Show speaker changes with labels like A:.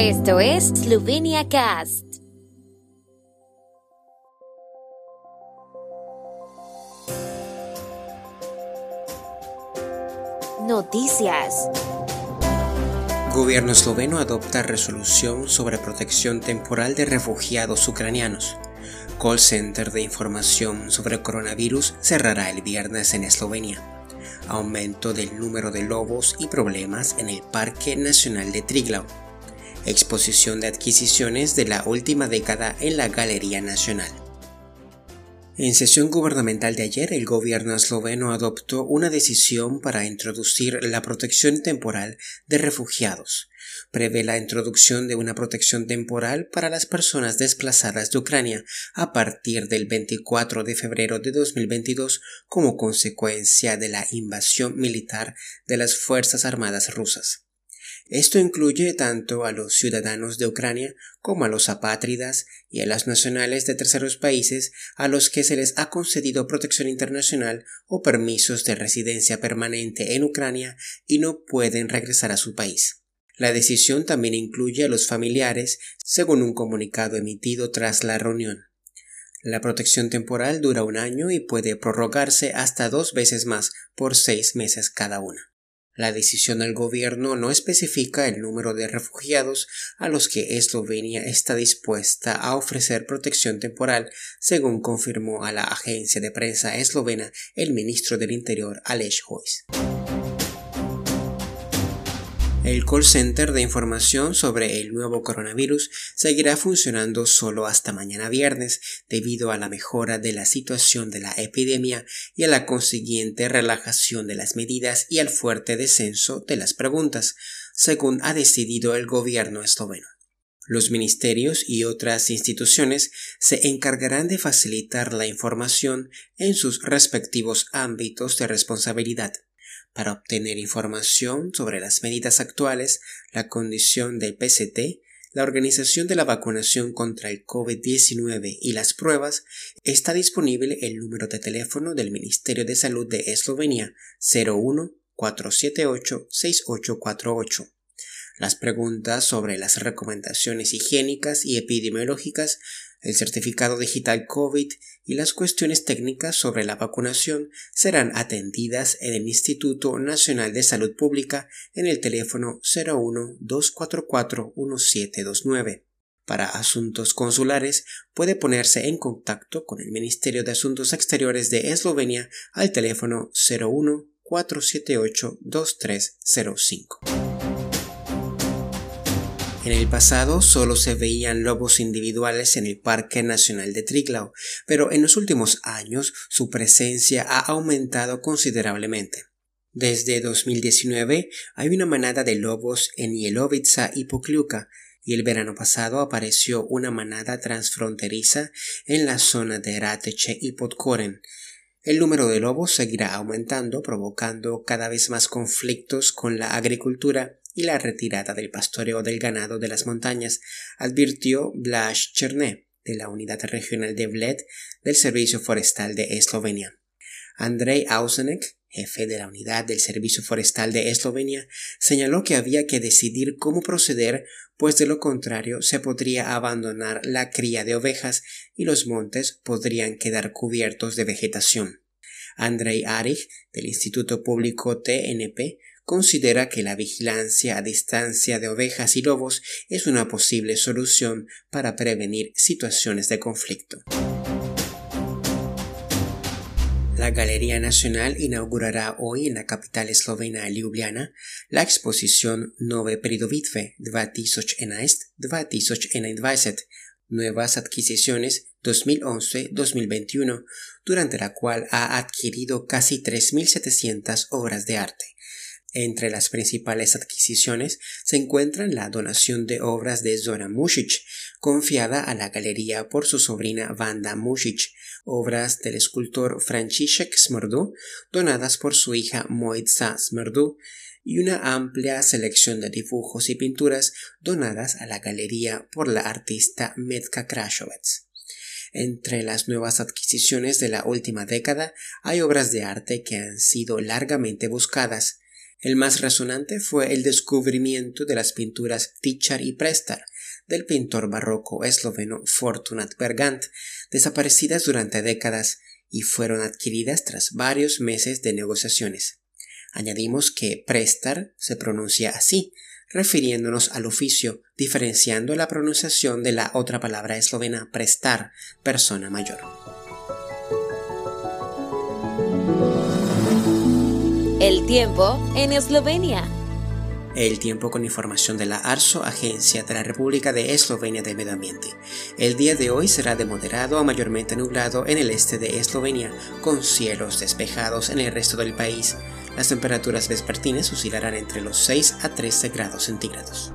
A: Esto es Slovenia Cast. Noticias.
B: Gobierno esloveno adopta resolución sobre protección temporal de refugiados ucranianos. Call Center de información sobre coronavirus cerrará el viernes en Eslovenia. Aumento del número de lobos y problemas en el Parque Nacional de Triglav. Exposición de adquisiciones de la última década en la Galería Nacional. En sesión gubernamental de ayer, el gobierno esloveno adoptó una decisión para introducir la protección temporal de refugiados. Prevé la introducción de una protección temporal para las personas desplazadas de Ucrania a partir del 24 de febrero de 2022 como consecuencia de la invasión militar de las Fuerzas Armadas rusas. Esto incluye tanto a los ciudadanos de Ucrania como a los apátridas y a las nacionales de terceros países a los que se les ha concedido protección internacional o permisos de residencia permanente en Ucrania y no pueden regresar a su país. La decisión también incluye a los familiares, según un comunicado emitido tras la reunión. La protección temporal dura un año y puede prorrogarse hasta dos veces más por seis meses cada una. La decisión del gobierno no especifica el número de refugiados a los que Eslovenia está dispuesta a ofrecer protección temporal, según confirmó a la agencia de prensa eslovena el ministro del Interior Aleš Hojs. El call center de información sobre el nuevo coronavirus seguirá funcionando solo hasta mañana viernes debido a la mejora de la situación de la epidemia y a la consiguiente relajación de las medidas y al fuerte descenso de las preguntas, según ha decidido el gobierno esloveno. Los ministerios y otras instituciones se encargarán de facilitar la información en sus respectivos ámbitos de responsabilidad para obtener información sobre las medidas actuales, la condición del PCT, la organización de la vacunación contra el COVID-19 y las pruebas, está disponible el número de teléfono del Ministerio de Salud de Eslovenia 01 478 6848. Las preguntas sobre las recomendaciones higiénicas y epidemiológicas el certificado digital COVID y las cuestiones técnicas sobre la vacunación serán atendidas en el Instituto Nacional de Salud Pública en el teléfono 01 244 1729. Para asuntos consulares puede ponerse en contacto con el Ministerio de Asuntos Exteriores de Eslovenia al teléfono 01 478 2305. En el pasado solo se veían lobos individuales en el Parque Nacional de Triglav, pero en los últimos años su presencia ha aumentado considerablemente. Desde 2019 hay una manada de lobos en Yelovica y Pokliuka, y el verano pasado apareció una manada transfronteriza en la zona de Rateche y Podkoren. El número de lobos seguirá aumentando, provocando cada vez más conflictos con la agricultura y la retirada del pastoreo del ganado de las montañas, advirtió Blaž Cherné, de la Unidad Regional de Bled del Servicio Forestal de Eslovenia. Andrei Ausenek, jefe de la Unidad del Servicio Forestal de Eslovenia, señaló que había que decidir cómo proceder, pues de lo contrario se podría abandonar la cría de ovejas y los montes podrían quedar cubiertos de vegetación. Andrei Arich, del Instituto Público TNP, considera que la vigilancia a distancia de ovejas y lobos es una posible solución para prevenir situaciones de conflicto. La Galería Nacional inaugurará hoy en la capital eslovena Ljubljana la exposición Nove pridobitve 2011-2020 Nuevas adquisiciones 2011-2021, durante la cual ha adquirido casi 3.700 obras de arte. Entre las principales adquisiciones se encuentran la donación de obras de Zora Music, confiada a la galería por su sobrina Vanda Music, obras del escultor Franciszek Smrdu, donadas por su hija Moitza Smrdu, y una amplia selección de dibujos y pinturas donadas a la galería por la artista Metka Krasovets. Entre las nuevas adquisiciones de la última década hay obras de arte que han sido largamente buscadas, El más resonante fue el descubrimiento de las pinturas Tichar y Prestar del pintor barroco esloveno Fortunat Bergant, desaparecidas durante décadas y fueron adquiridas tras varios meses de negociaciones. Añadimos que prestar se pronuncia así, refiriéndonos al oficio, diferenciando la pronunciación de la otra palabra eslovena prestar, persona mayor.
A: El tiempo en Eslovenia.
B: El tiempo con información de la ARSO, Agencia de la República de Eslovenia de Medio Ambiente. El día de hoy será de moderado a mayormente nublado en el este de Eslovenia, con cielos despejados en el resto del país. Las temperaturas vespertinas oscilarán entre los 6 a 13 grados centígrados.